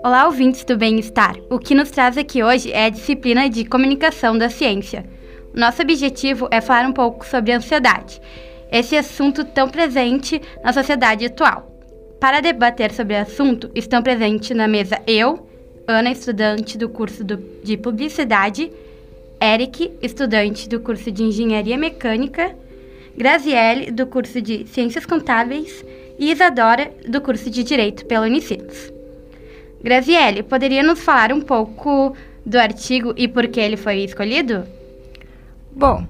Olá, ouvintes do bem-estar. O que nos traz aqui hoje é a disciplina de comunicação da ciência. Nosso objetivo é falar um pouco sobre a ansiedade, esse assunto tão presente na sociedade atual. Para debater sobre o assunto, estão presentes na mesa eu, Ana, estudante do curso de Publicidade, Eric, estudante do curso de Engenharia Mecânica, Graziele, do curso de Ciências Contábeis, e Isadora, do curso de Direito pela Unicinos. Graziele, poderia nos falar um pouco do artigo e por que ele foi escolhido? Bom,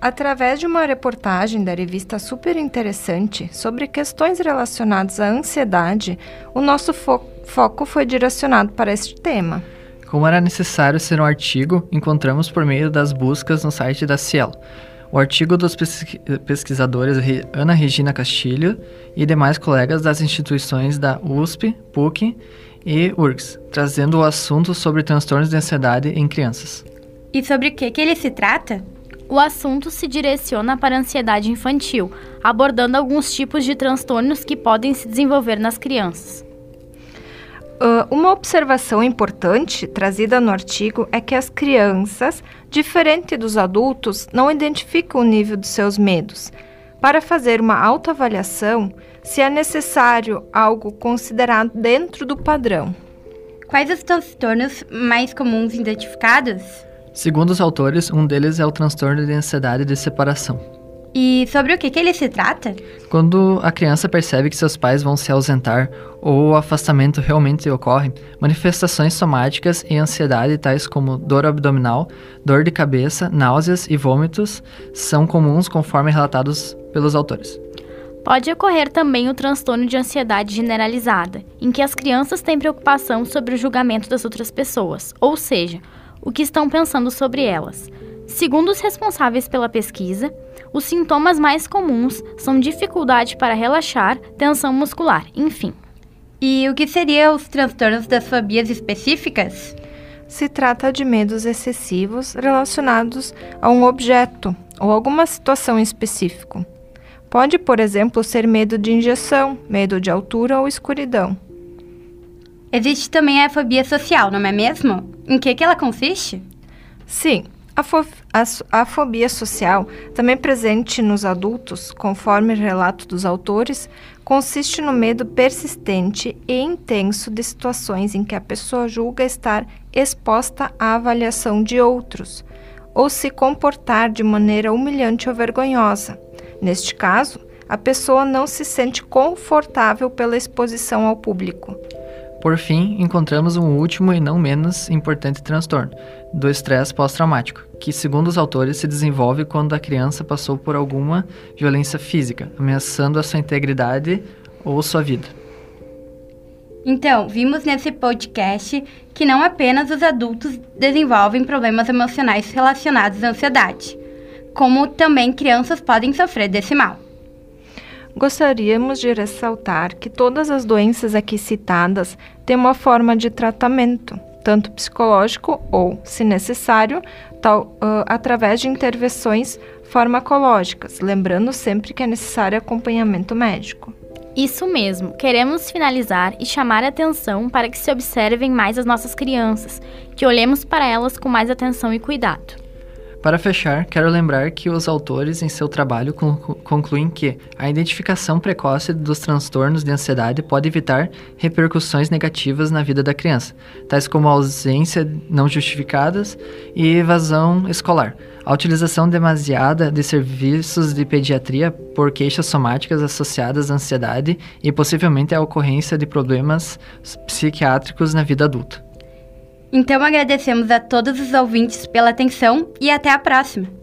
através de uma reportagem da revista super interessante sobre questões relacionadas à ansiedade, o nosso fo foco foi direcionado para este tema. Como era necessário ser um artigo, encontramos por meio das buscas no site da Cielo. O artigo dos pesquisadores Ana Regina Castilho e demais colegas das instituições da USP, PUC e URGS, trazendo o assunto sobre transtornos de ansiedade em crianças. E sobre o que, que ele se trata? O assunto se direciona para a ansiedade infantil, abordando alguns tipos de transtornos que podem se desenvolver nas crianças. Uh, uma observação importante trazida no artigo é que as crianças, diferente dos adultos, não identificam o nível dos seus medos. Para fazer uma autoavaliação, se é necessário algo considerado dentro do padrão. Quais os transtornos mais comuns identificados? Segundo os autores, um deles é o transtorno de ansiedade de separação. E sobre o que, que ele se trata? Quando a criança percebe que seus pais vão se ausentar ou o afastamento realmente ocorre, manifestações somáticas e ansiedade, tais como dor abdominal, dor de cabeça, náuseas e vômitos, são comuns conforme relatados pelos autores. Pode ocorrer também o transtorno de ansiedade generalizada, em que as crianças têm preocupação sobre o julgamento das outras pessoas, ou seja, o que estão pensando sobre elas. Segundo os responsáveis pela pesquisa, os sintomas mais comuns são dificuldade para relaxar, tensão muscular, enfim. E o que seriam os transtornos das fobias específicas? Se trata de medos excessivos relacionados a um objeto ou alguma situação em específico. Pode, por exemplo, ser medo de injeção, medo de altura ou escuridão. Existe também a fobia social, não é mesmo? Em que, que ela consiste? Sim, a, fo a, a, fobia social, também presente nos adultos, conforme relato dos autores, consiste no medo persistente e intenso de situações em que a pessoa julga estar exposta à avaliação de outros, ou se comportar de maneira humilhante ou vergonhosa. Neste caso, a pessoa não se sente confortável pela exposição ao público. Por fim, encontramos um último e não menos importante transtorno, do estresse pós-traumático, que, segundo os autores, se desenvolve quando a criança passou por alguma violência física, ameaçando a sua integridade ou sua vida. Então, vimos nesse podcast que não apenas os adultos desenvolvem problemas emocionais relacionados à ansiedade, como também crianças podem sofrer desse mal. Gostaríamos de ressaltar que todas as doenças aqui citadas têm uma forma de tratamento, tanto psicológico ou, se necessário, tal, uh, através de intervenções farmacológicas, lembrando sempre que é necessário acompanhamento médico. Isso mesmo, queremos finalizar e chamar a atenção para que se observem mais as nossas crianças, que olhemos para elas com mais atenção e cuidado. Para fechar, quero lembrar que os autores, em seu trabalho, concluem que a identificação precoce dos transtornos de ansiedade pode evitar repercussões negativas na vida da criança, tais como ausência não justificadas e evasão escolar. A utilização demasiada de serviços de pediatria por queixas somáticas associadas à ansiedade e possivelmente a ocorrência de problemas psiquiátricos na vida adulta. Então agradecemos a todos os ouvintes pela atenção e até a próxima!